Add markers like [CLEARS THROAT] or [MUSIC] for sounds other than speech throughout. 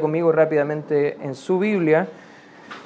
conmigo rápidamente en su Biblia,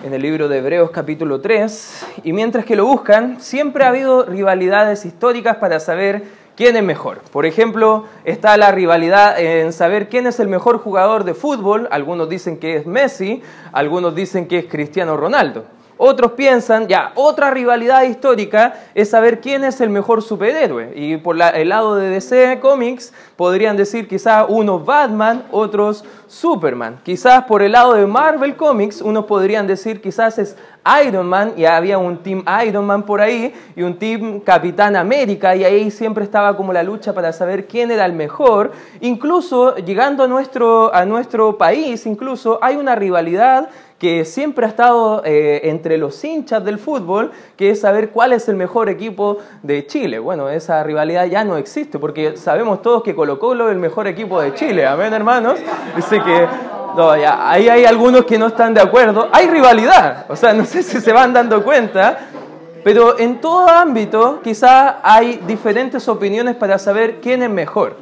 en el libro de Hebreos capítulo 3, y mientras que lo buscan, siempre ha habido rivalidades históricas para saber quién es mejor. Por ejemplo, está la rivalidad en saber quién es el mejor jugador de fútbol, algunos dicen que es Messi, algunos dicen que es Cristiano Ronaldo. Otros piensan, ya, otra rivalidad histórica es saber quién es el mejor superhéroe. Y por el lado de DC Comics podrían decir quizás unos Batman, otros Superman. Quizás por el lado de Marvel Comics unos podrían decir quizás es Iron Man y había un Team Iron Man por ahí y un Team Capitán América y ahí siempre estaba como la lucha para saber quién era el mejor. Incluso llegando a nuestro, a nuestro país, incluso hay una rivalidad que siempre ha estado eh, entre los hinchas del fútbol, que es saber cuál es el mejor equipo de Chile. Bueno, esa rivalidad ya no existe, porque sabemos todos que Colo Colo es el mejor equipo de Chile. Amén, hermanos. Dice que no, ya, ahí hay algunos que no están de acuerdo. Hay rivalidad, o sea, no sé si se van dando cuenta, pero en todo ámbito quizá hay diferentes opiniones para saber quién es mejor.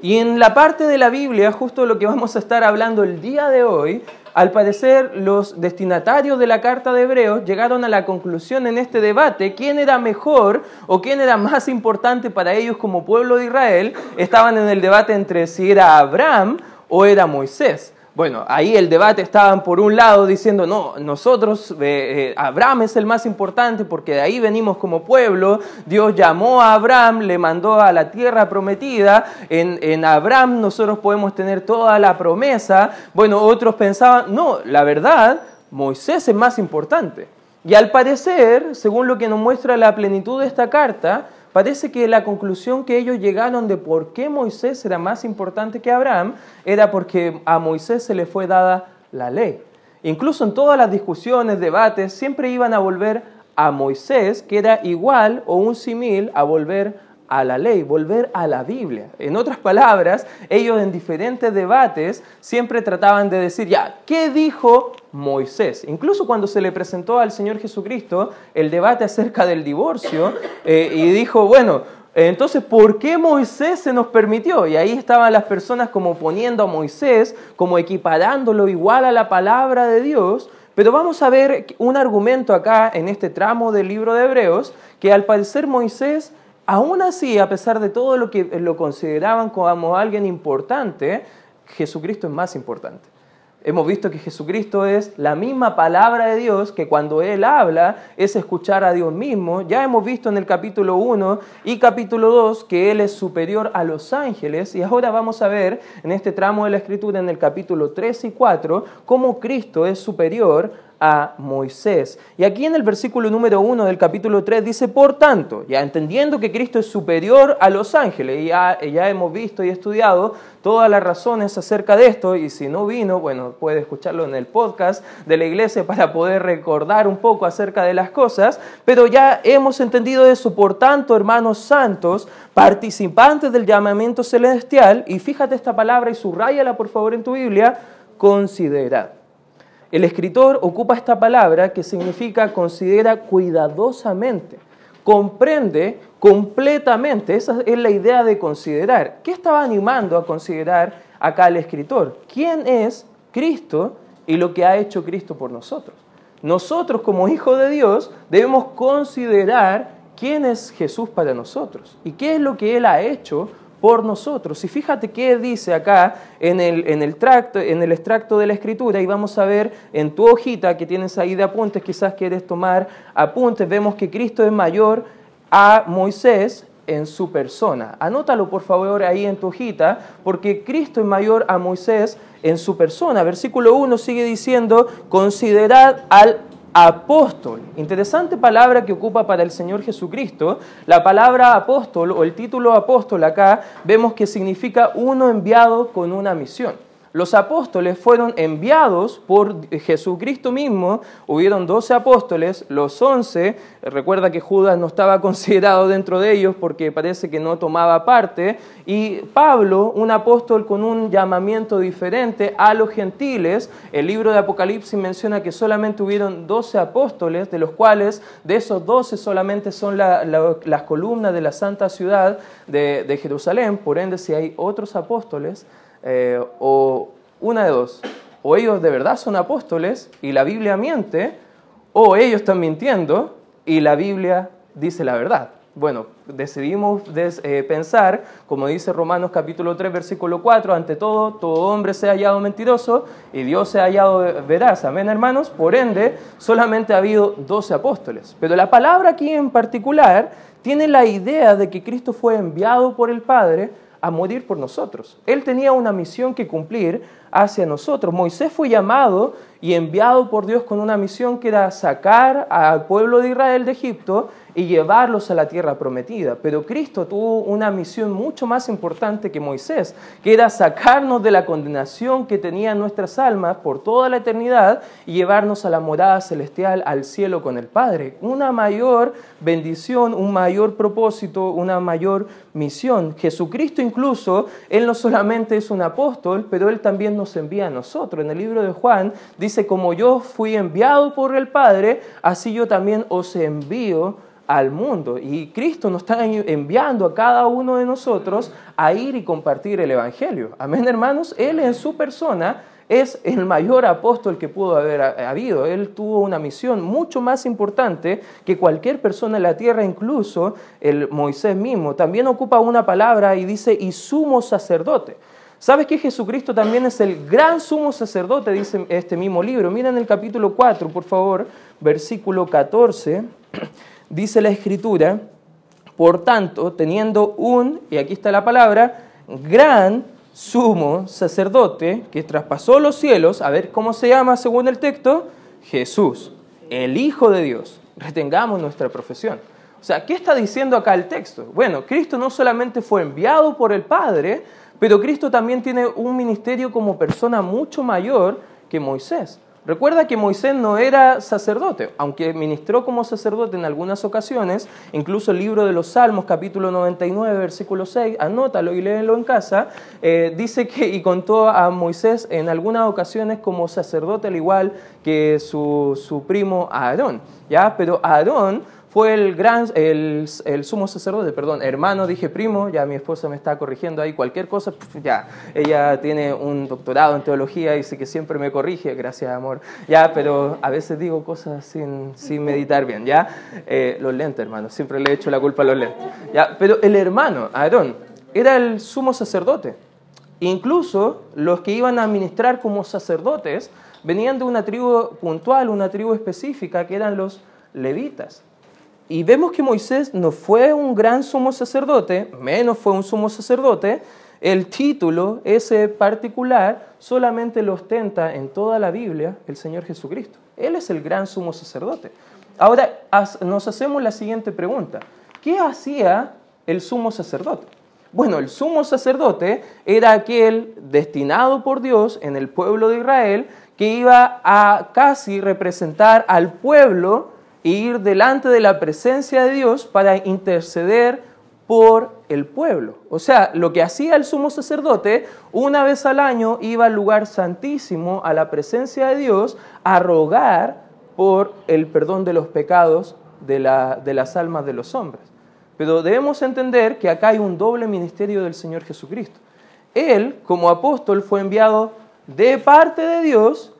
Y en la parte de la Biblia, justo lo que vamos a estar hablando el día de hoy, al parecer, los destinatarios de la carta de Hebreos llegaron a la conclusión en este debate quién era mejor o quién era más importante para ellos como pueblo de Israel. Estaban en el debate entre si era Abraham o era Moisés. Bueno, ahí el debate estaban por un lado diciendo, no, nosotros, eh, eh, Abraham es el más importante porque de ahí venimos como pueblo, Dios llamó a Abraham, le mandó a la tierra prometida, en, en Abraham nosotros podemos tener toda la promesa. Bueno, otros pensaban, no, la verdad, Moisés es más importante. Y al parecer, según lo que nos muestra la plenitud de esta carta, Parece que la conclusión que ellos llegaron de por qué Moisés era más importante que Abraham era porque a Moisés se le fue dada la ley. Incluso en todas las discusiones, debates, siempre iban a volver a Moisés, que era igual o un simil a volver a la ley, volver a la Biblia. En otras palabras, ellos en diferentes debates siempre trataban de decir, ya, ¿qué dijo Moisés? Incluso cuando se le presentó al Señor Jesucristo el debate acerca del divorcio, eh, y dijo, bueno, entonces, ¿por qué Moisés se nos permitió? Y ahí estaban las personas como poniendo a Moisés, como equiparándolo igual a la palabra de Dios. Pero vamos a ver un argumento acá en este tramo del libro de Hebreos, que al parecer Moisés Aún así, a pesar de todo lo que lo consideraban como alguien importante, Jesucristo es más importante. Hemos visto que Jesucristo es la misma palabra de Dios, que cuando Él habla es escuchar a Dios mismo. Ya hemos visto en el capítulo 1 y capítulo 2 que Él es superior a los ángeles. Y ahora vamos a ver en este tramo de la Escritura, en el capítulo 3 y 4, cómo Cristo es superior a Moisés. Y aquí en el versículo número 1 del capítulo 3 dice, por tanto, ya entendiendo que Cristo es superior a los ángeles, y ya, ya hemos visto y estudiado todas las razones acerca de esto, y si no vino, bueno, puede escucharlo en el podcast de la iglesia para poder recordar un poco acerca de las cosas, pero ya hemos entendido eso, por tanto, hermanos santos, participantes del llamamiento celestial, y fíjate esta palabra y subrayala por favor en tu Biblia, considerad. El escritor ocupa esta palabra que significa considera cuidadosamente, comprende completamente, esa es la idea de considerar. ¿Qué estaba animando a considerar acá el escritor? ¿Quién es Cristo y lo que ha hecho Cristo por nosotros? Nosotros como hijos de Dios debemos considerar quién es Jesús para nosotros y qué es lo que Él ha hecho por nosotros. Y fíjate qué dice acá en el, en el, tracto, en el extracto de la escritura y vamos a ver en tu hojita que tienes ahí de apuntes, quizás quieres tomar apuntes, vemos que Cristo es mayor a Moisés en su persona. Anótalo por favor ahí en tu hojita, porque Cristo es mayor a Moisés en su persona. Versículo 1 sigue diciendo, considerad al apóstol. Interesante palabra que ocupa para el Señor Jesucristo. La palabra apóstol o el título apóstol acá vemos que significa uno enviado con una misión. Los apóstoles fueron enviados por Jesucristo mismo, hubieron doce apóstoles, los once, recuerda que Judas no estaba [LAUGHS] considerado dentro de ellos porque parece que no tomaba parte, y Pablo, un apóstol con un llamamiento diferente a los gentiles, el libro de Apocalipsis menciona que solamente hubieron doce apóstoles, de los cuales de esos doce solamente son las columnas de la santa ciudad de, de Jerusalén, por ende si hay otros apóstoles, eh, o una de dos, o ellos de verdad son apóstoles y la Biblia miente, o ellos están mintiendo y la Biblia dice la verdad. Bueno, decidimos eh, pensar, como dice Romanos capítulo 3, versículo 4, ante todo, todo hombre se ha hallado mentiroso y Dios se ha hallado veraz. Amén, hermanos. Por ende, solamente ha habido 12 apóstoles. Pero la palabra aquí en particular tiene la idea de que Cristo fue enviado por el Padre a morir por nosotros. Él tenía una misión que cumplir hacia nosotros. Moisés fue llamado y enviado por Dios con una misión que era sacar al pueblo de Israel de Egipto y llevarlos a la tierra prometida. Pero Cristo tuvo una misión mucho más importante que Moisés, que era sacarnos de la condenación que tenían nuestras almas por toda la eternidad y llevarnos a la morada celestial, al cielo con el Padre. Una mayor bendición, un mayor propósito, una mayor misión. Jesucristo incluso, Él no solamente es un apóstol, pero Él también nos envía a nosotros. En el libro de Juan dice, como yo fui enviado por el Padre, así yo también os envío al mundo. Y Cristo nos está enviando a cada uno de nosotros a ir y compartir el Evangelio. Amén, hermanos. Él en su persona es el mayor apóstol que pudo haber habido. Él tuvo una misión mucho más importante que cualquier persona en la tierra, incluso el Moisés mismo. También ocupa una palabra y dice, y sumo sacerdote. ¿Sabes que Jesucristo también es el gran sumo sacerdote? Dice este mismo libro. Miren el capítulo 4, por favor, versículo 14 [CLEARS THROAT] dice la escritura, por tanto, teniendo un, y aquí está la palabra, gran sumo sacerdote que traspasó los cielos, a ver cómo se llama según el texto, Jesús, el Hijo de Dios. Retengamos nuestra profesión. O sea, ¿qué está diciendo acá el texto? Bueno, Cristo no solamente fue enviado por el Padre, pero Cristo también tiene un ministerio como persona mucho mayor que Moisés. Recuerda que Moisés no era sacerdote, aunque ministró como sacerdote en algunas ocasiones, incluso el libro de los Salmos, capítulo 99, versículo 6, anótalo y léelo en casa, eh, dice que y contó a Moisés en algunas ocasiones como sacerdote al igual que su, su primo Aarón, ¿ya? Pero Aarón fue el gran, el, sumo sacerdote, perdón, hermano, dije primo, ya mi esposa me está corrigiendo ahí, cualquier cosa, ya, ella tiene un doctorado en teología y dice que siempre me corrige, gracias amor, ya, pero a veces digo cosas sin, sin meditar bien, ya, eh, los lentes, hermano, siempre le he la culpa a los lentes, ya, pero el hermano, Aarón, era el sumo sacerdote, incluso los que iban a ministrar como sacerdotes venían de una tribu puntual, una tribu específica, que eran los levitas. Y vemos que Moisés no fue un gran sumo sacerdote, menos fue un sumo sacerdote. El título, ese particular, solamente lo ostenta en toda la Biblia el Señor Jesucristo. Él es el gran sumo sacerdote. Ahora nos hacemos la siguiente pregunta. ¿Qué hacía el sumo sacerdote? Bueno, el sumo sacerdote era aquel destinado por Dios en el pueblo de Israel que iba a casi representar al pueblo ir delante de la presencia de Dios para interceder por el pueblo. O sea, lo que hacía el sumo sacerdote, una vez al año iba al lugar santísimo, a la presencia de Dios, a rogar por el perdón de los pecados de, de las almas de los hombres. Pero debemos entender que acá hay un doble ministerio del Señor Jesucristo. Él, como apóstol, fue enviado de parte de Dios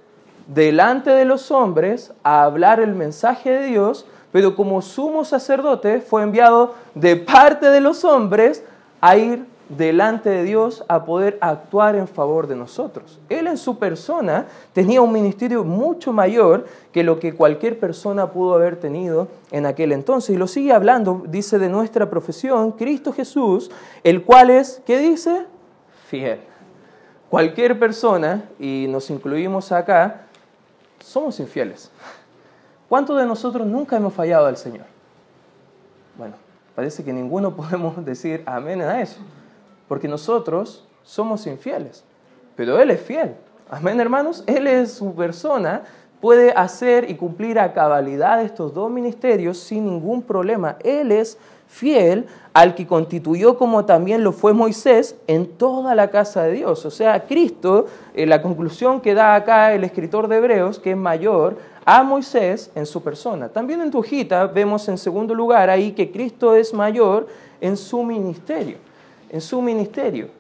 delante de los hombres a hablar el mensaje de Dios, pero como sumo sacerdote fue enviado de parte de los hombres a ir delante de Dios a poder actuar en favor de nosotros. Él en su persona tenía un ministerio mucho mayor que lo que cualquier persona pudo haber tenido en aquel entonces. Y lo sigue hablando, dice de nuestra profesión, Cristo Jesús, el cual es, ¿qué dice? Fiel. Cualquier persona, y nos incluimos acá, somos infieles. ¿Cuántos de nosotros nunca hemos fallado al Señor? Bueno, parece que ninguno [LAUGHS] podemos decir amén a eso, porque nosotros somos infieles, pero Él es fiel. Amén, hermanos. Él es su persona, puede hacer y cumplir a cabalidad estos dos ministerios sin ningún problema. Él es fiel al que constituyó como también lo fue Moisés en toda la casa de Dios. O sea, Cristo, eh, la conclusión que da acá el escritor de Hebreos, que es mayor a Moisés en su persona. También en tu vemos en segundo lugar ahí que Cristo es mayor en su ministerio. En su ministerio.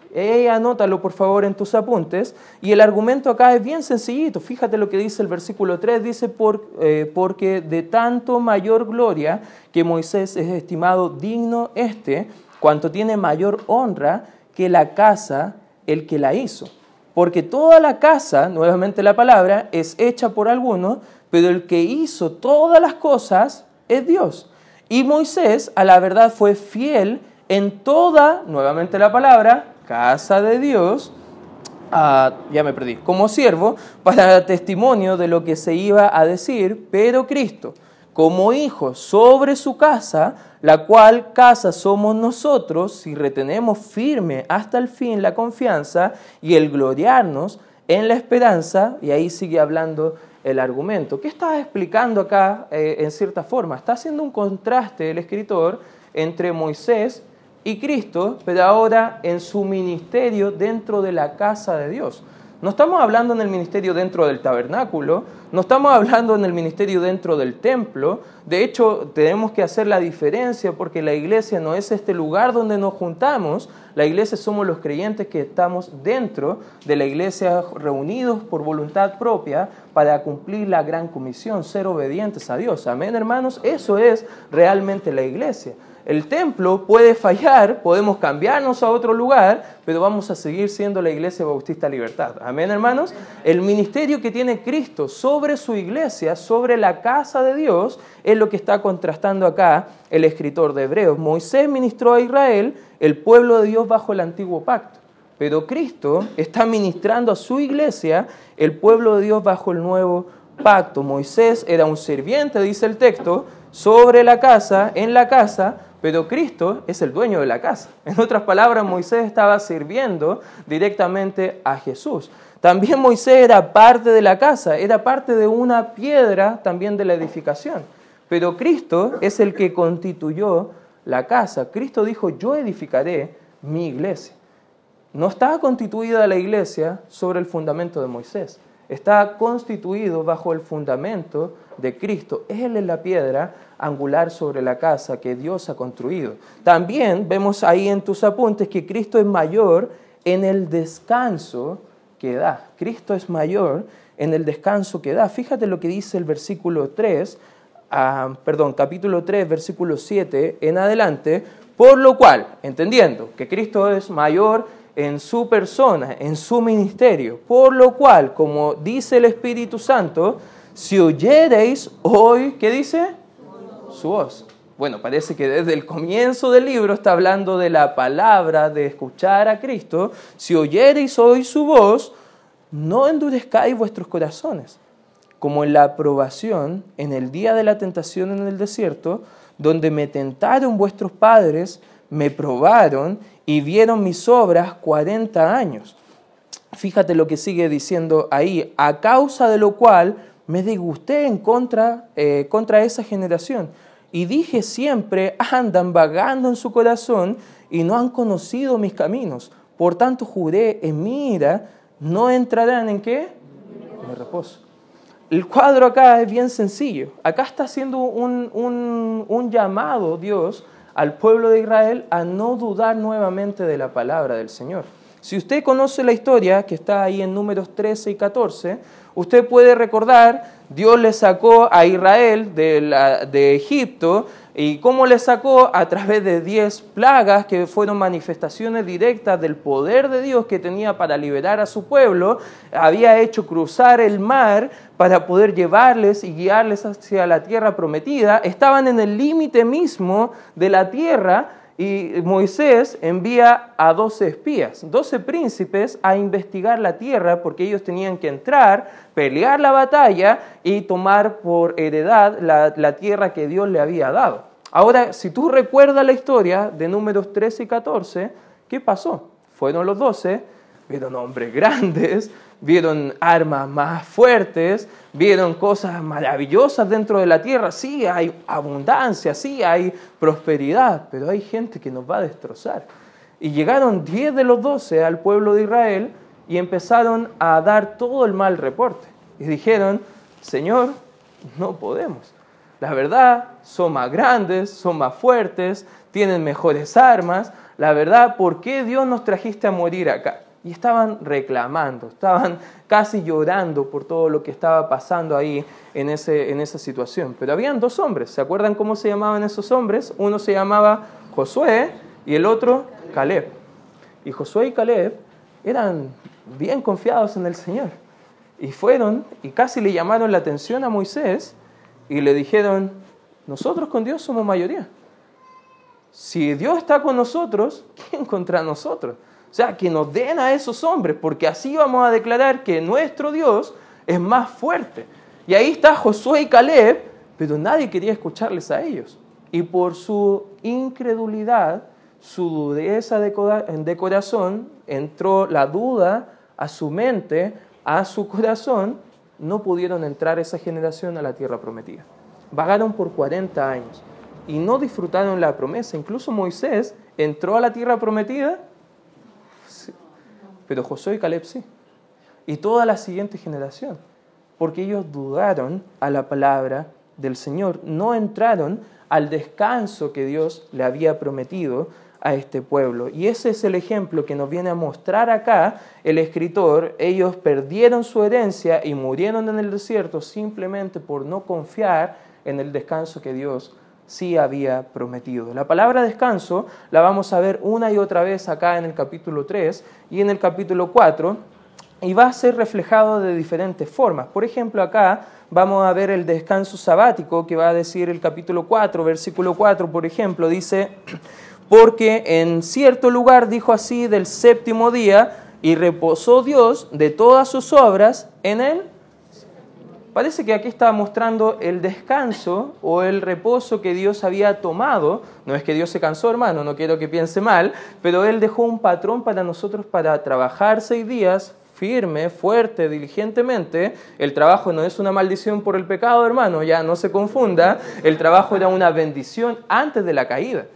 Anótalo por favor en tus apuntes. Y el argumento acá es bien sencillito. Fíjate lo que dice el versículo 3. Dice, por, eh, porque de tanto mayor gloria que Moisés es estimado digno este, cuanto tiene mayor honra que la casa el que la hizo. Porque toda la casa, nuevamente la palabra, es hecha por alguno, pero el que hizo todas las cosas es Dios. Y Moisés, a la verdad, fue fiel en toda, nuevamente la palabra, casa de Dios, ah, ya me perdí, como siervo, para testimonio de lo que se iba a decir, pero Cristo, como hijo sobre su casa, la cual casa somos nosotros si retenemos firme hasta el fin la confianza y el gloriarnos en la esperanza, y ahí sigue hablando el argumento. ¿Qué está explicando acá eh, en cierta forma? Está haciendo un contraste el escritor entre Moisés y Cristo, pero ahora en su ministerio dentro de la casa de Dios. No estamos hablando en el ministerio dentro del tabernáculo, no estamos hablando en el ministerio dentro del templo. De hecho, tenemos que hacer la diferencia porque la iglesia no es este lugar donde nos juntamos. La iglesia somos los creyentes que estamos dentro de la iglesia reunidos por voluntad propia para cumplir la gran comisión, ser obedientes a Dios. Amén, hermanos. Eso es realmente la iglesia. El templo puede fallar, podemos cambiarnos a otro lugar, pero vamos a seguir siendo la Iglesia Bautista Libertad. Amén, hermanos. El ministerio que tiene Cristo sobre su iglesia, sobre la casa de Dios, es lo que está contrastando acá el escritor de Hebreos. Moisés ministró a Israel, el pueblo de Dios bajo el antiguo pacto. Pero Cristo está ministrando a su iglesia, el pueblo de Dios bajo el nuevo pacto. Moisés era un sirviente, dice el texto, sobre la casa, en la casa, pero Cristo es el dueño de la casa. En otras palabras, Moisés estaba sirviendo directamente a Jesús. También Moisés era parte de la casa, era parte de una piedra también de la edificación. Pero Cristo es el que constituyó la casa. Cristo dijo, yo edificaré mi iglesia. No estaba constituida la iglesia sobre el fundamento de Moisés, está constituido bajo el fundamento de Cristo. Él es la piedra angular sobre la casa que Dios ha construido. También vemos ahí en tus apuntes que Cristo es mayor en el descanso que da. Cristo es mayor en el descanso que da. Fíjate lo que dice el versículo 3, ah, perdón, capítulo 3, versículo 7 en adelante, por lo cual, entendiendo que Cristo es mayor en su persona, en su ministerio, por lo cual, como dice el Espíritu Santo, si oyereis hoy, ¿qué dice? su voz. Bueno, parece que desde el comienzo del libro está hablando de la palabra, de escuchar a Cristo. Si oyereis hoy su voz, no endurezcáis vuestros corazones, como en la aprobación en el día de la tentación en el desierto, donde me tentaron vuestros padres, me probaron y vieron mis obras cuarenta años. Fíjate lo que sigue diciendo ahí, a causa de lo cual me disgusté en contra, eh, contra esa generación y dije siempre, andan vagando en su corazón y no han conocido mis caminos. Por tanto juré en mi no entrarán en qué? El reposo. El cuadro acá es bien sencillo. Acá está haciendo un, un, un llamado Dios al pueblo de Israel a no dudar nuevamente de la palabra del Señor. Si usted conoce la historia que está ahí en números 13 y 14, usted puede recordar, Dios le sacó a Israel de, Egipto y cómo le sacó a través de diez plagas que fueron manifestaciones directas del poder de Dios que tenía para liberar a su pueblo, había hecho cruzar el mar para poder llevarles y guiarles hacia la tierra prometida, estaban en el límite mismo de la tierra y Moisés envía a doce espías, doce príncipes, a investigar la tierra porque ellos tenían que entrar, pelear la batalla y tomar por heredad la, tierra que Dios le había dado. Ahora, si tú recuerdas la historia de números 13 y 14, ¿qué pasó? Fueron los doce, vieron hombres grandes, vieron armas más fuertes, vieron cosas maravillosas dentro de la tierra. Sí, hay abundancia, sí, hay prosperidad, pero hay gente que nos va a destrozar. Y llegaron diez de los doce al pueblo de Israel y empezaron a dar todo el mal reporte. Y dijeron, Señor, no podemos. La verdad, son más grandes, son más fuertes, tienen mejores armas. La verdad, ¿por qué Dios nos trajiste a morir acá? Y estaban reclamando, estaban casi llorando por todo lo que estaba pasando ahí en, ese, en esa situación. Pero habían dos hombres, ¿se acuerdan cómo se llamaban esos hombres? Uno se llamaba Josué y el otro Caleb. Y Josué y Caleb eran bien confiados en el Señor. Y fueron y casi le llamaron la atención a Moisés y le dijeron, nosotros con Dios somos mayoría. Si Dios está con nosotros, ¿quién contra nosotros? O sea, que nos den a esos hombres, porque así vamos a declarar que nuestro Dios es más fuerte. Y ahí está Josué y Caleb, pero nadie quería escucharles a ellos. Y por su incredulidad, su dureza de corazón, entró la duda a su mente, a su corazón, no pudieron entrar esa generación a la tierra prometida. Vagaron por 40 años y no disfrutaron la promesa. Incluso Moisés entró a la tierra prometida, pero Josué y Caleb sí. Y toda la siguiente generación, porque ellos dudaron a la palabra del Señor, no entraron al descanso que Dios le había prometido a este pueblo. Y ese es el ejemplo que nos viene a mostrar acá el escritor. Ellos perdieron su herencia y murieron en el desierto simplemente por no confiar en el descanso que Dios sí había prometido. La palabra descanso la vamos a ver una y otra vez acá en el capítulo 3 y en el capítulo 4 y va a ser reflejado de diferentes formas. Por ejemplo, acá vamos a ver el descanso sabático que va a decir el capítulo 4, versículo 4, por ejemplo, dice porque en cierto lugar dijo así del séptimo día, y reposó Dios de todas sus obras en él. Parece que aquí está mostrando el descanso o el reposo que Dios había tomado. No es que Dios se cansó, hermano, no quiero que piense mal, pero Él dejó un patrón para nosotros para trabajar seis días firme, fuerte, diligentemente. El trabajo no es una maldición por el pecado, hermano, ya no se confunda. El trabajo era una bendición antes de la caída.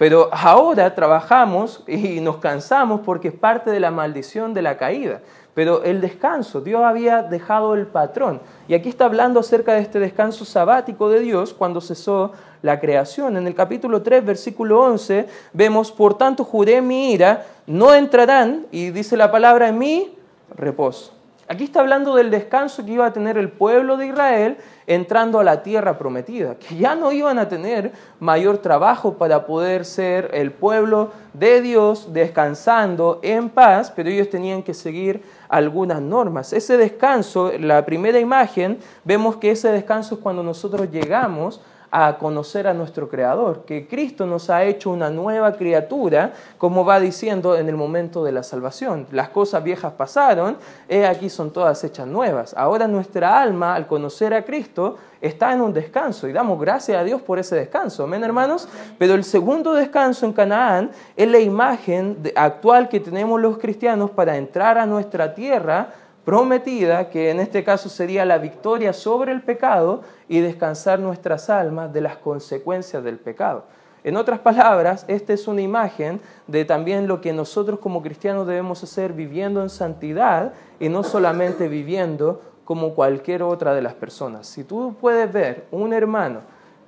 Pero ahora trabajamos y nos cansamos porque es parte de la maldición de la caída. Pero el descanso, Dios había dejado el patrón. Y aquí está hablando acerca de este descanso sabático de Dios cuando cesó la creación. En el capítulo 3, versículo 11, vemos, por tanto juré mi ira, no entrarán, y dice la palabra, en mi reposo. Aquí está hablando del descanso que iba a tener el pueblo de Israel entrando a la tierra prometida, que ya no iban a tener mayor trabajo para poder ser el pueblo de Dios descansando en paz, pero ellos tenían que seguir algunas normas. Ese descanso, la primera imagen, vemos que ese descanso es cuando nosotros llegamos a conocer a nuestro Creador, que Cristo nos ha hecho una nueva criatura, como va diciendo en el momento de la salvación. Las cosas viejas pasaron, he aquí son todas hechas nuevas. Ahora nuestra alma, al conocer a Cristo, está en un descanso y damos gracias a Dios por ese descanso. Amén, hermanos. Pero el segundo descanso en Canaán es la imagen actual que tenemos los cristianos para entrar a nuestra tierra prometida, que en este caso sería la victoria sobre el pecado y descansar nuestras almas de las consecuencias del pecado. En otras palabras, esta es una imagen de también lo que nosotros como cristianos debemos hacer viviendo en santidad y no solamente viviendo como cualquier otra de las personas. Si tú puedes ver un hermano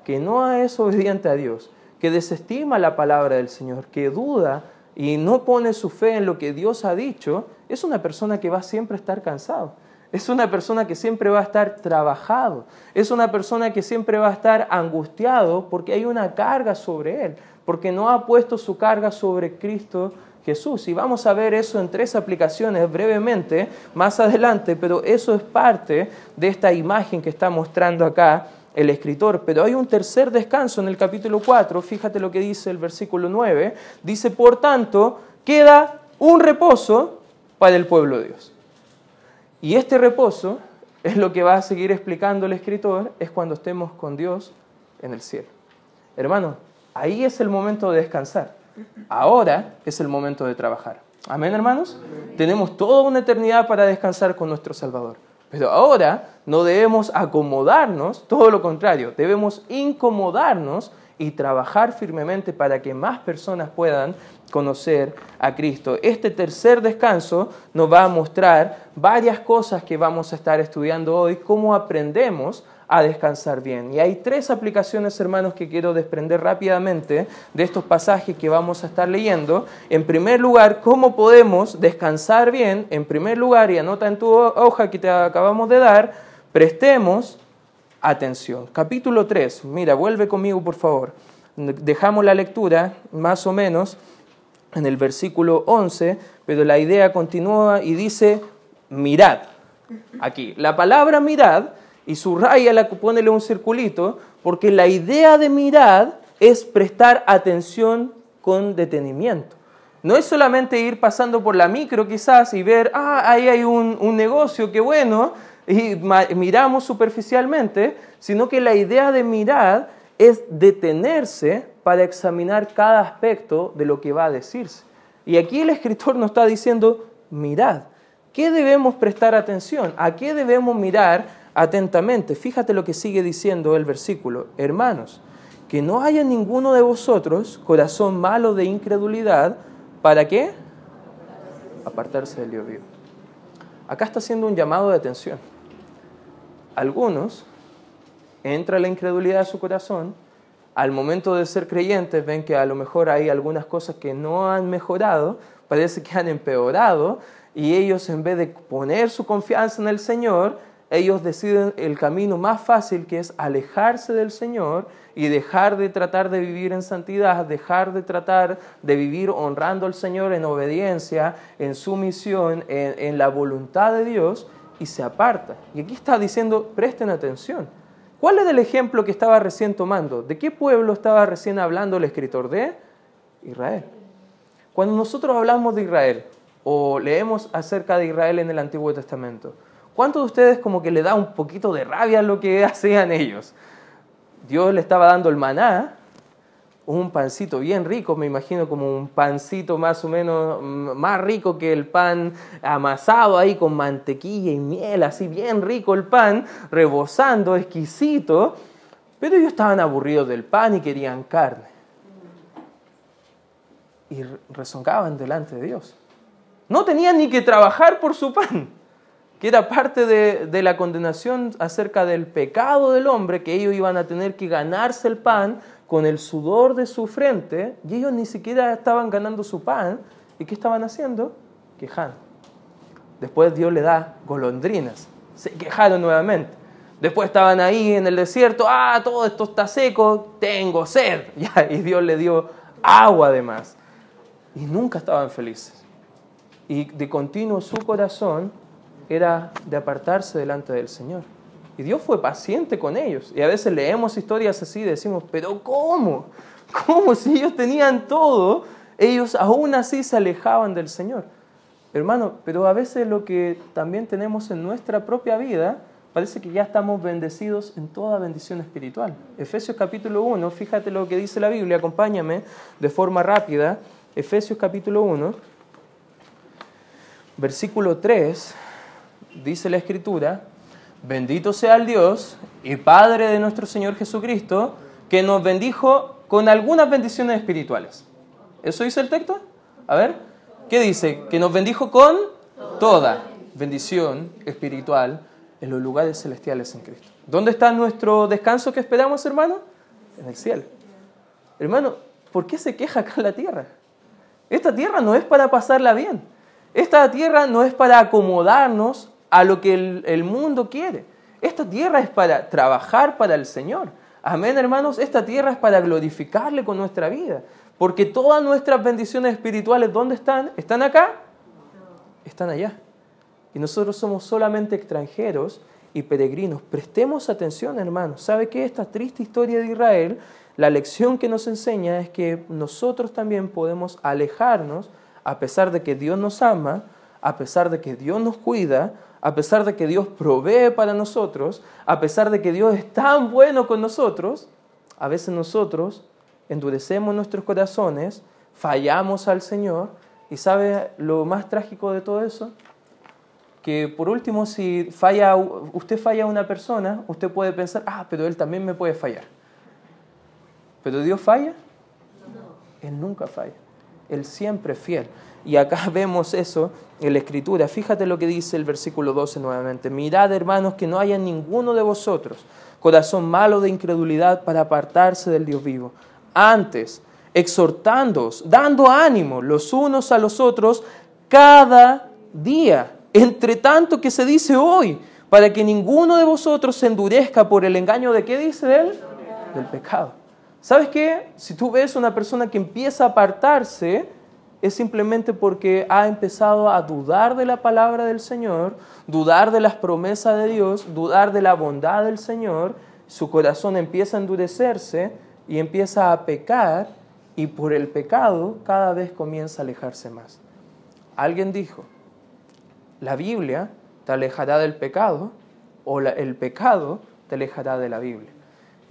que no es obediente a Dios, que desestima la palabra del Señor, que duda y no pone su fe en lo que Dios ha dicho, es una persona que va siempre a estar cansado. Es una persona que siempre va a estar trabajado. Es una persona que siempre va a estar angustiado porque hay una carga sobre él, porque no ha puesto su carga sobre Cristo Jesús. Y vamos a ver eso en tres aplicaciones brevemente más adelante, pero eso es parte de esta imagen que está mostrando acá el escritor. Pero hay un tercer descanso en el capítulo 4, fíjate lo que dice el versículo 9. Dice, por tanto, queda un reposo para el pueblo de Dios. Y este reposo es lo que va a seguir explicando el escritor, es cuando estemos con Dios en el cielo. Hermano, ahí es el momento de descansar. Ahora es el momento de trabajar. Amén, hermanos. Tenemos toda una eternidad para descansar con nuestro Salvador. Pero ahora no debemos acomodarnos, todo lo contrario, debemos incomodarnos y trabajar firmemente para que más personas puedan conocer a Cristo. Este tercer descanso nos va a mostrar varias cosas que vamos a estar estudiando hoy, cómo aprendemos a descansar bien. Y hay tres aplicaciones, hermanos, que quiero desprender rápidamente de estos pasajes que vamos a estar leyendo. En primer lugar, cómo podemos descansar bien. En primer lugar, y anota en tu hoja que te acabamos de dar, prestemos atención. Capítulo 3, mira, vuelve conmigo por favor. Dejamos la lectura más o menos en el versículo 11, pero la idea continúa y dice, mirad. Aquí, la palabra mirad y subraya, ponele un circulito, porque la idea de mirar es prestar atención con detenimiento. No es solamente ir pasando por la micro quizás y ver, ah, ahí hay un, un negocio, qué bueno, y miramos superficialmente, sino que la idea de mirar es detenerse para examinar cada aspecto de lo que va a decirse. Y aquí el escritor nos está diciendo, mirad, ¿qué debemos prestar atención? ¿A qué debemos mirar atentamente. Fíjate lo que sigue diciendo el versículo. Hermanos, que no haya ninguno de vosotros corazón malo de incredulidad. ¿Para qué? Apartarse del lío vivo. Acá está haciendo un llamado de atención. Algunos entra la incredulidad a su corazón, al momento de ser creyentes ven que a lo mejor hay algunas cosas que no han mejorado, parece que han empeorado, y ellos en vez de poner su confianza en el Señor, ellos deciden el camino más fácil que es alejarse del Señor y dejar de tratar de vivir en santidad, dejar de tratar de vivir honrando al Señor en obediencia, en sumisión, en, en la voluntad de Dios y se aparta. Y aquí está diciendo, presten atención. ¿Cuál es el ejemplo que estaba recién tomando? ¿De qué pueblo estaba recién hablando el escritor? De Israel. Cuando nosotros hablamos de Israel o leemos acerca de Israel en el Antiguo Testamento, ¿Cuántos de ustedes como que le da un poquito de rabia lo que [LAUGHS] hacían ellos? Dios le estaba dando el maná, un pancito bien rico, me imagino como un pancito más o menos mm, más rico que el pan amasado ahí con mantequilla y miel, así bien rico el pan, rebosando, exquisito, pero ellos estaban aburridos del pan y querían carne. Y rezongaban delante de Dios. No tenían ni que trabajar por su pan que era parte de, la condenación acerca del pecado del hombre, que ellos iban a tener que ganarse el pan con el sudor de su frente, y ellos ni siquiera estaban ganando su pan. ¿Y qué estaban haciendo? Quejando. Después Dios le da golondrinas. Se quejaron nuevamente. Después estaban ahí en el desierto, ah, todo esto está seco, tengo sed. [LAUGHS] y Dios le dio agua además. Y nunca estaban felices. Y de continuo su corazón era de apartarse delante del Señor. Y Dios fue paciente con ellos. Y a veces leemos historias así y decimos, pero ¿cómo? ¿Cómo si ellos tenían todo? Ellos aún así se alejaban del Señor. Hermano, pero a veces lo que también tenemos en nuestra propia vida, parece que ya estamos bendecidos en toda bendición espiritual. Efesios capítulo 1, fíjate lo que dice la Biblia, acompáñame de forma rápida. Efesios capítulo 1, versículo 3 dice la Escritura, bendito sea el Dios y Padre de nuestro Señor Jesucristo, que nos bendijo con algunas bendiciones espirituales. ¿Eso dice el texto? A ver, ¿qué dice? Que nos bendijo con toda bendición espiritual en los lugares celestiales en Cristo. ¿Dónde está nuestro descanso que esperamos, hermano? En el cielo. Hermano, ¿por qué se queja acá la tierra? Esta tierra no es para pasarla bien. Esta tierra no es para acomodarnos a lo que el, mundo quiere. Esta tierra es para trabajar para el Señor. Amén, hermanos. Esta tierra es para glorificarle con nuestra vida. Porque todas nuestras bendiciones espirituales, ¿dónde están? ¿Están acá? Están allá. Y nosotros somos solamente extranjeros y peregrinos. Prestemos atención, hermanos. ¿Sabe qué? Esta triste historia de Israel, la lección que nos enseña es que nosotros también podemos alejarnos, a pesar de que Dios nos ama, a pesar de que Dios nos cuida, a pesar de que Dios provee para nosotros, a pesar de que Dios es tan bueno con nosotros, a veces nosotros endurecemos nuestros corazones, fallamos al Señor y ¿sabe lo más trágico de todo eso? Que por último, si falla, usted falla a una persona, usted puede pensar, ah, pero él también me puede fallar. ¿Pero Dios falla? Él nunca falla. Él siempre es fiel. Y acá [LAUGHS] vemos eso en la Escritura. Fíjate lo que dice el versículo 12 nuevamente. Mirad, hermanos, que no haya ninguno de vosotros corazón malo de incredulidad para apartarse del Dios vivo. Antes, exhortándoos, dando ánimo los unos a los otros cada día, entre tanto que se dice hoy, para que ninguno de vosotros se endurezca por el engaño de qué dice él? Del pecado. ¿Sabes qué? Si tú ves una persona que empieza a apartarse, es simplemente porque ha empezado a dudar de la palabra del Señor, dudar de las promesas de Dios, dudar de la bondad del Señor, su corazón empieza a endurecerse y empieza a pecar y por el pecado cada vez comienza a alejarse más. Alguien dijo, la Biblia te alejará del pecado o el pecado te alejará de la Biblia.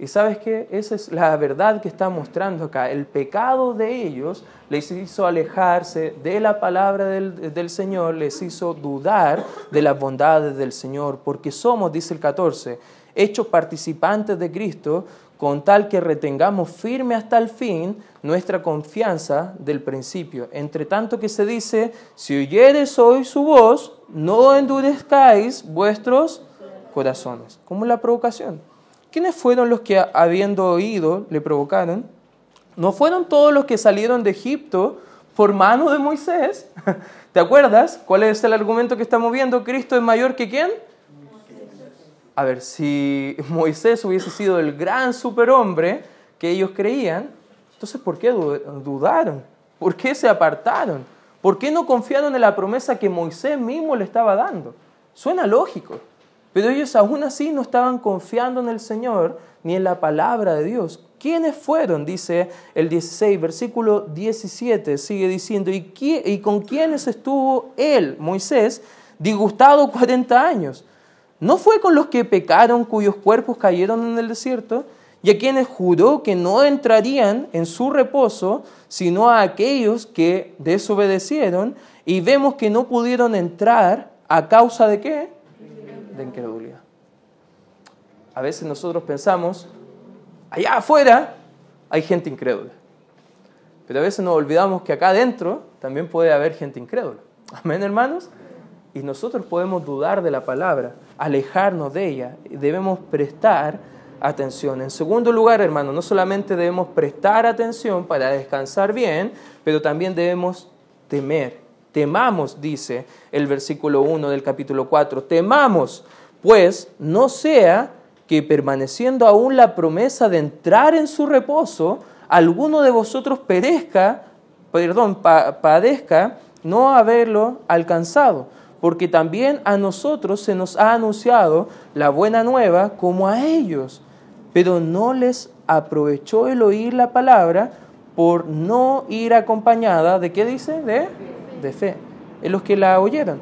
Y sabes qué? Esa es la verdad que está mostrando acá. El pecado de ellos les hizo alejarse de la palabra del, del, Señor, les hizo dudar de las bondades del Señor, porque somos, dice el 14, hechos participantes de Cristo, con tal que retengamos firme hasta el fin nuestra confianza del principio. Entre tanto que se dice, si oyeres hoy su voz, no endurezcáis vuestros corazones. ¿Cómo la provocación? ¿Quiénes fueron los que habiendo oído le provocaron? ¿No fueron todos los que salieron de Egipto por mano de Moisés? [LAUGHS] ¿Te acuerdas? ¿Cuál es el argumento que estamos viendo? ¿Cristo es mayor que quién? A ver, si [LAUGHS] Moisés hubiese sido el gran superhombre que ellos creían, entonces ¿por qué dudaron? ¿Por qué se apartaron? ¿Por qué no confiaron en la promesa que Moisés mismo le estaba dando? Suena lógico. Pero ellos aún así no estaban confiando en el Señor ni en la palabra de Dios. ¿Quiénes fueron? Dice el 16, versículo 17, sigue diciendo, ¿y, y con quiénes estuvo él, Moisés, disgustado 40 años? ¿No fue con los que pecaron cuyos cuerpos cayeron en el desierto? Y a quienes juró que no entrarían en su reposo, sino a aquellos que desobedecieron, y vemos que no pudieron entrar a causa de qué? De incredulidad. A veces nosotros pensamos, allá afuera hay gente incrédula. Pero a veces nos olvidamos que acá adentro también puede haber gente incrédula. Amén, hermanos. Y nosotros podemos dudar de la palabra, alejarnos de ella. Debemos prestar atención. En segundo lugar, hermanos, no solamente debemos prestar atención para descansar bien, pero también debemos temer temamos, dice el versículo 1 del capítulo 4, temamos, pues no sea que permaneciendo aún la promesa de entrar en su reposo, alguno de vosotros perezca, perdón, padezca no haberlo alcanzado, porque también a nosotros se nos ha anunciado la buena nueva como a ellos, pero no les aprovechó el oír la palabra por no ir acompañada de qué dice? De de fe, en los que la oyeron.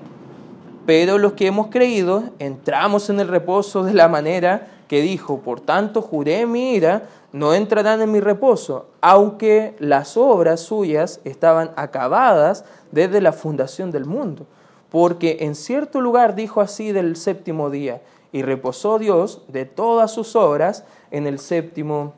Pero los que hemos creído entramos en el reposo de la manera que dijo, por tanto juré mi ira, no entrarán en mi reposo, aunque las obras suyas estaban acabadas desde la fundación del mundo. Porque en cierto lugar dijo así del séptimo día, y reposó Dios de todas sus obras en el séptimo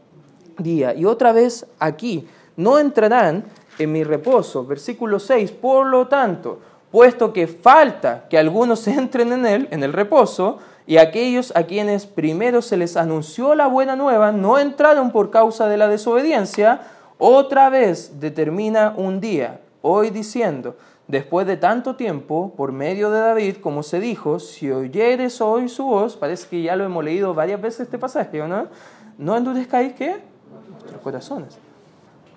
día. Y otra vez aquí, no entrarán en mi reposo. Versículo 6, por lo tanto, puesto que falta que algunos [LAUGHS] entren en él, en el reposo, y aquellos a quienes primero se les anunció la buena nueva no entraron por causa de la desobediencia, otra vez determina un día, hoy diciendo, después de tanto tiempo, por medio de David, como se dijo, si oyeres hoy su voz, parece que ya lo hemos leído varias veces este pasaje, no? No endurezcáis qué? Nuestros corazones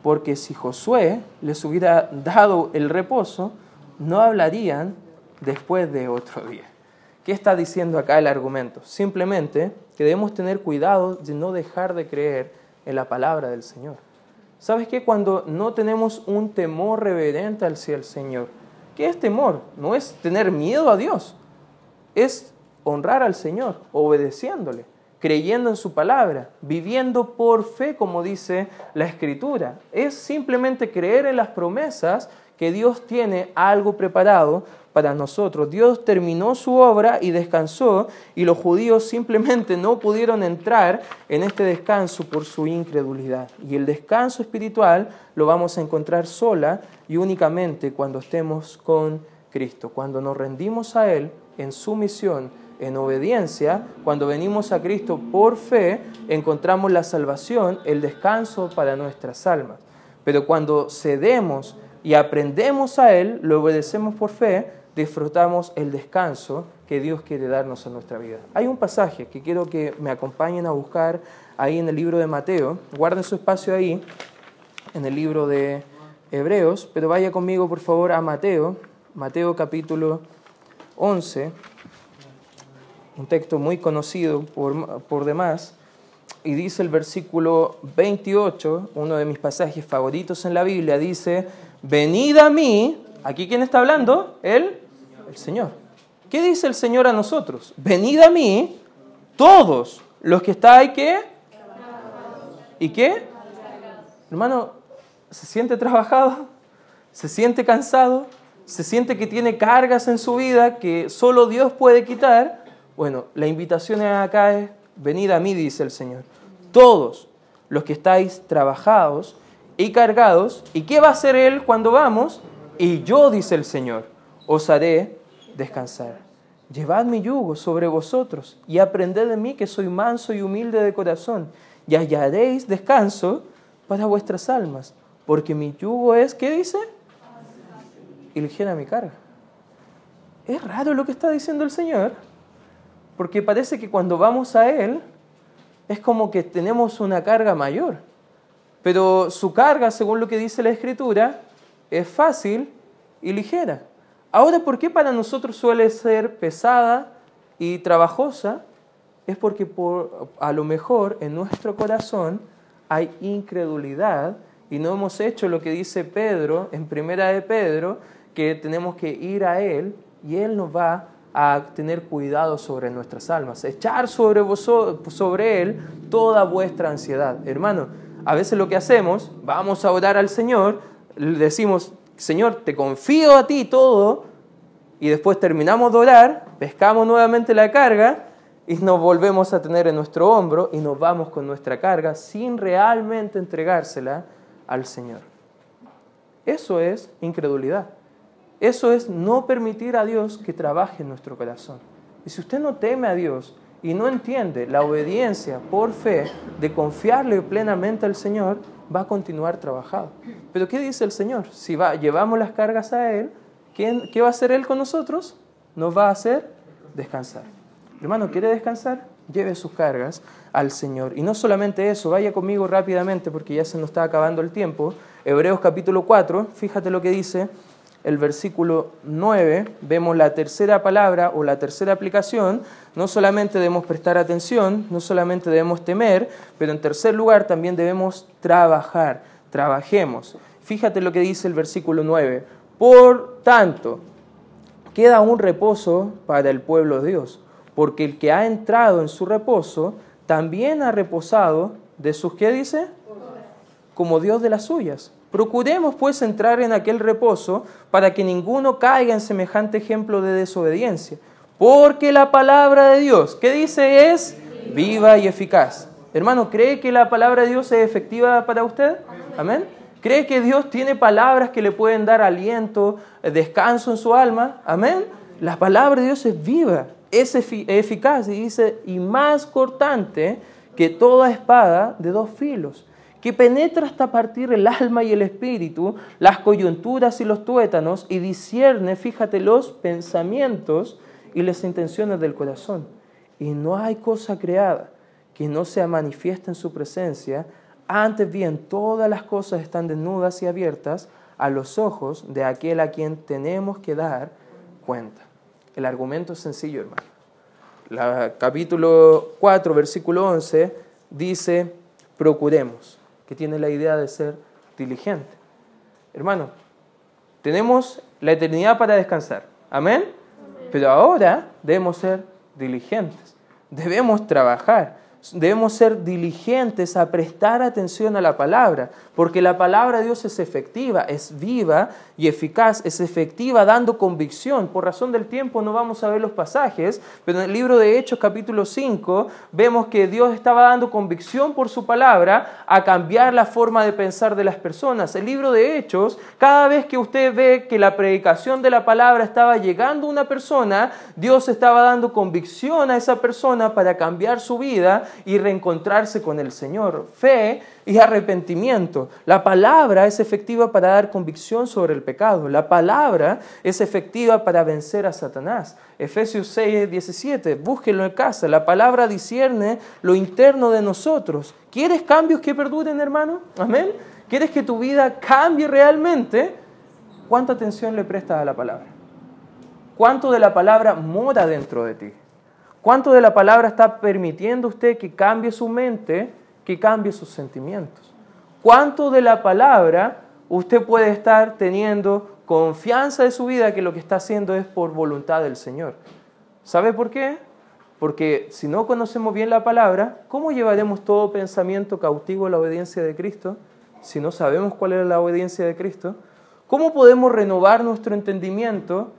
porque si Josué les hubiera dado el reposo, no hablarían después de otro día. ¿Qué está diciendo acá el argumento? Simplemente que debemos tener cuidado de no dejar de creer en la palabra del Señor. ¿Sabes qué? Cuando no tenemos un temor reverente hacia el Señor, ¿qué es temor? No es tener miedo a Dios, es honrar al Señor, obedeciéndole creyendo en su palabra, viviendo por fe, como dice la Escritura. Es simplemente creer en las promesas que Dios tiene algo preparado para nosotros. Dios terminó su obra y descansó y los judíos simplemente no pudieron entrar en este descanso por su incredulidad. Y el descanso espiritual lo vamos a encontrar sola y únicamente cuando estemos con Cristo, cuando nos rendimos a Él en su misión, en obediencia, cuando venimos a Cristo por fe, encontramos la salvación, el descanso para nuestras almas. Pero cuando cedemos y aprendemos a Él, lo obedecemos por fe, disfrutamos el descanso que Dios quiere darnos en nuestra vida. Hay un pasaje que quiero que me acompañen a buscar ahí en el libro de Mateo. Guarden su espacio ahí, en el libro de Hebreos, pero vaya conmigo por favor a Mateo, Mateo capítulo 11, un texto muy conocido por, por demás, y dice el versículo 28, uno de mis pasajes favoritos en la Biblia, dice, venid a mí, aquí quién está hablando, Él, el Señor. ¿Qué dice el Señor a nosotros? Venid a mí todos los que estáis, ¿qué? ¿Y qué? Hermano, ¿se siente trabajado? ¿Se siente cansado? ¿Se siente que tiene cargas en su vida que solo Dios puede quitar? Bueno, la invitación acá es, venid a mí, dice el Señor. Todos los que estáis trabajados y cargados. ¿Y qué va a hacer Él cuando vamos? Y yo, dice el Señor, os haré descansar. Llevad mi yugo sobre vosotros y aprended de mí que soy manso y humilde de corazón y hallaréis descanso para vuestras almas, porque mi yugo es, ¿qué dice? Y ligera mi carga. Es raro lo que está diciendo el Señor, porque parece que cuando vamos a Él es como que tenemos una carga mayor, pero su carga, según lo que dice la Escritura, es fácil y ligera. Ahora, ¿por qué para nosotros suele ser pesada y trabajosa? Es porque por, a lo mejor en nuestro corazón hay incredulidad y no hemos hecho lo que dice Pedro en primera de Pedro, que tenemos que ir a Él y Él nos va a tener cuidado sobre nuestras almas, echar sobre, vosotros, sobre Él toda vuestra ansiedad. Hermano, a veces lo que hacemos, vamos a orar al Señor, le decimos, Señor, te confío a ti todo, y después terminamos de orar, pescamos nuevamente la carga y nos volvemos a tener en nuestro hombro y nos vamos con nuestra carga sin realmente entregársela al Señor. Eso es incredulidad. Eso es no permitir a Dios que trabaje en nuestro corazón. Y si usted no teme a Dios y no entiende la obediencia por fe de confiarle plenamente al Señor, va a continuar trabajando. Pero ¿qué dice el Señor? Si va, llevamos las cargas a Él, ¿qué va a hacer Él con nosotros? Nos va a hacer descansar. Hermano, ¿quiere descansar? Lleve sus cargas al Señor. Y no solamente eso, vaya conmigo rápidamente porque ya se nos está acabando el tiempo. Hebreos capítulo 4, fíjate lo que dice el versículo 9, vemos la tercera palabra o la tercera aplicación. No solamente debemos prestar atención, no solamente debemos temer, pero en tercer lugar también debemos trabajar. Trabajemos. Fíjate lo que dice el versículo 9. Por tanto, queda un reposo para el pueblo de Dios, porque el que ha entrado en su reposo también ha reposado de sus, ¿qué dice? Como Dios de las suyas. Procuremos pues entrar en aquel reposo para que ninguno caiga en semejante ejemplo de desobediencia. Porque la palabra de Dios, ¿qué dice? Es viva y eficaz. Hermano, ¿cree que la palabra de Dios es efectiva para usted? Amén. ¿Cree que Dios tiene palabras que le pueden dar aliento, descanso en su alma? Amén. La palabra de Dios es viva, es eficaz y dice, y más cortante que toda espada de dos filos que penetra hasta partir el alma y el espíritu, las coyunturas y los tuétanos, y discierne, fíjate, los pensamientos y las intenciones del corazón. Y no hay cosa creada que no sea manifiesta en su presencia, antes bien todas las cosas están desnudas y abiertas a los ojos de aquel a quien tenemos que dar cuenta. El argumento es sencillo, hermano. Capítulo 4, versículo 11 dice, procuremos que tiene la idea de ser diligente. Hermano, tenemos la eternidad para descansar. Amén. Pero ahora debemos ser diligentes. Debemos trabajar. Debemos ser diligentes a prestar atención a la palabra, porque la palabra de Dios es efectiva, es viva y eficaz, es efectiva dando convicción. Por razón del tiempo no vamos a ver los pasajes, pero en el libro de Hechos capítulo 5 vemos que Dios estaba dando convicción por su palabra a cambiar la forma de pensar de las personas. El libro de Hechos, cada vez que usted ve que la predicación de la palabra estaba llegando a una persona, Dios estaba dando convicción a esa persona para cambiar su vida y reencontrarse con el Señor. Fe y arrepentimiento. La palabra es efectiva para dar convicción sobre el pecado. La palabra es efectiva para vencer a Satanás. Efesios 6, 17, búsquenlo en casa. La palabra discierne lo interno de nosotros. ¿Quieres cambios que perduren, hermano? Amén. ¿Quieres que tu vida cambie realmente? ¿Cuánta atención le prestas a la palabra? ¿Cuánto de la palabra mora dentro de ti? ¿Cuánto de la palabra está permitiendo usted que cambie su mente, que cambie sus sentimientos? ¿Cuánto de la palabra usted puede estar teniendo confianza de su vida que lo que está haciendo es por voluntad del Señor? ¿Sabe por qué? Porque si no conocemos bien la palabra, ¿cómo llevaremos todo pensamiento cautivo a la obediencia de Cristo si no sabemos cuál es la obediencia de Cristo? ¿Cómo podemos renovar nuestro entendimiento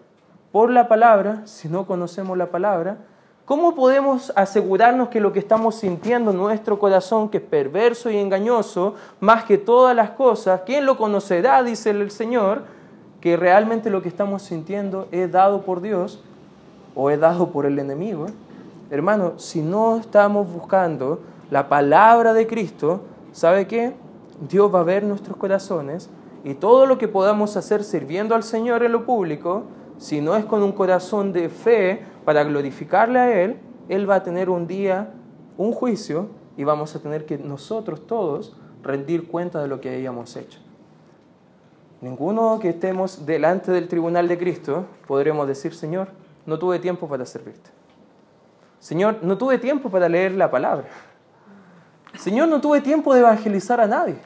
por la palabra si no conocemos la palabra? ¿Cómo podemos asegurarnos que lo que estamos sintiendo en nuestro corazón, que es perverso y engañoso, más que todas las cosas, ¿quién lo conocerá? Dice el Señor, que realmente lo que estamos sintiendo es dado por Dios o es dado por el enemigo. Hermano, si no estamos buscando la palabra de Cristo, ¿sabe qué? Dios va a ver nuestros corazones y todo lo que podamos hacer sirviendo al Señor en lo público, si no es con un corazón de fe, para glorificarle a Él, Él va a tener un día un juicio y vamos a tener que nosotros todos rendir cuenta de lo que hayamos hecho. Ninguno que estemos delante del tribunal de Cristo podremos decir, Señor, no tuve tiempo para servirte. Señor, no tuve tiempo para leer la palabra. Señor, no tuve tiempo de evangelizar a nadie.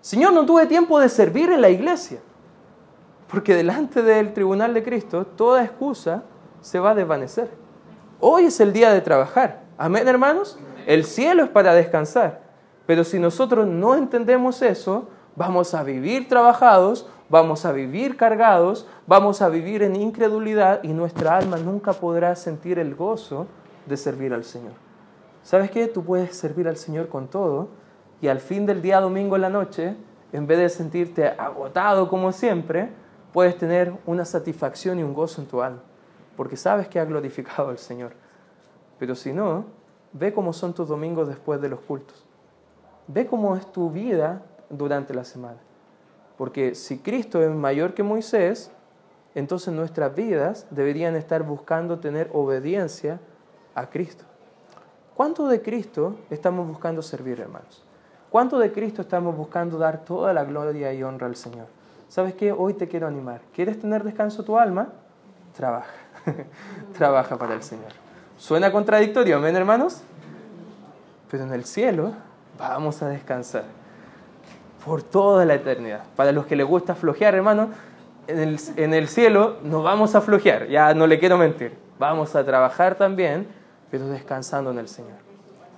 Señor, no tuve tiempo de servir en la iglesia. Porque delante del tribunal de Cristo, toda excusa se va a desvanecer. Hoy es el día de trabajar. Amén, hermanos. El cielo es para descansar. Pero si nosotros no entendemos eso, vamos a vivir trabajados, vamos a vivir cargados, vamos a vivir en incredulidad y nuestra alma nunca podrá sentir el gozo de servir al Señor. ¿Sabes qué? Tú puedes servir al Señor con todo y al fin del día domingo en la noche, en vez de sentirte agotado como siempre, puedes tener una satisfacción y un gozo en tu alma porque sabes que ha glorificado al Señor. Pero si no, ve cómo son tus domingos después de los cultos. Ve cómo es tu vida durante la semana. Porque si Cristo es mayor que Moisés, entonces nuestras vidas deberían estar buscando tener obediencia a Cristo. ¿Cuánto de Cristo estamos buscando servir, hermanos? ¿Cuánto de Cristo estamos buscando dar toda la gloria y honra al Señor? ¿Sabes qué? Hoy te quiero animar. ¿Quieres tener descanso tu alma? Trabaja. [LAUGHS] trabaja para el Señor. Suena contradictorio, amén hermanos? Pero en el cielo vamos a descansar por toda la eternidad. Para los que les gusta flojear, hermanos, en el, en el cielo no vamos a flojear, ya no le quiero mentir. Vamos a trabajar también, pero descansando en el Señor.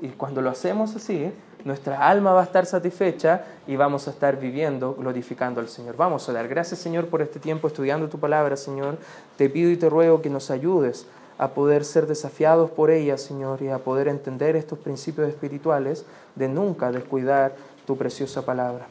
Y cuando lo hacemos así, nuestra alma va a estar satisfecha y vamos a estar viviendo glorificando al Señor. Vamos a dar gracias, Señor, por este tiempo estudiando tu palabra, Señor. Te pido y te ruego que nos ayudes a poder ser desafiados por ella, Señor, y a poder entender estos principios espirituales de nunca descuidar tu preciosa palabra.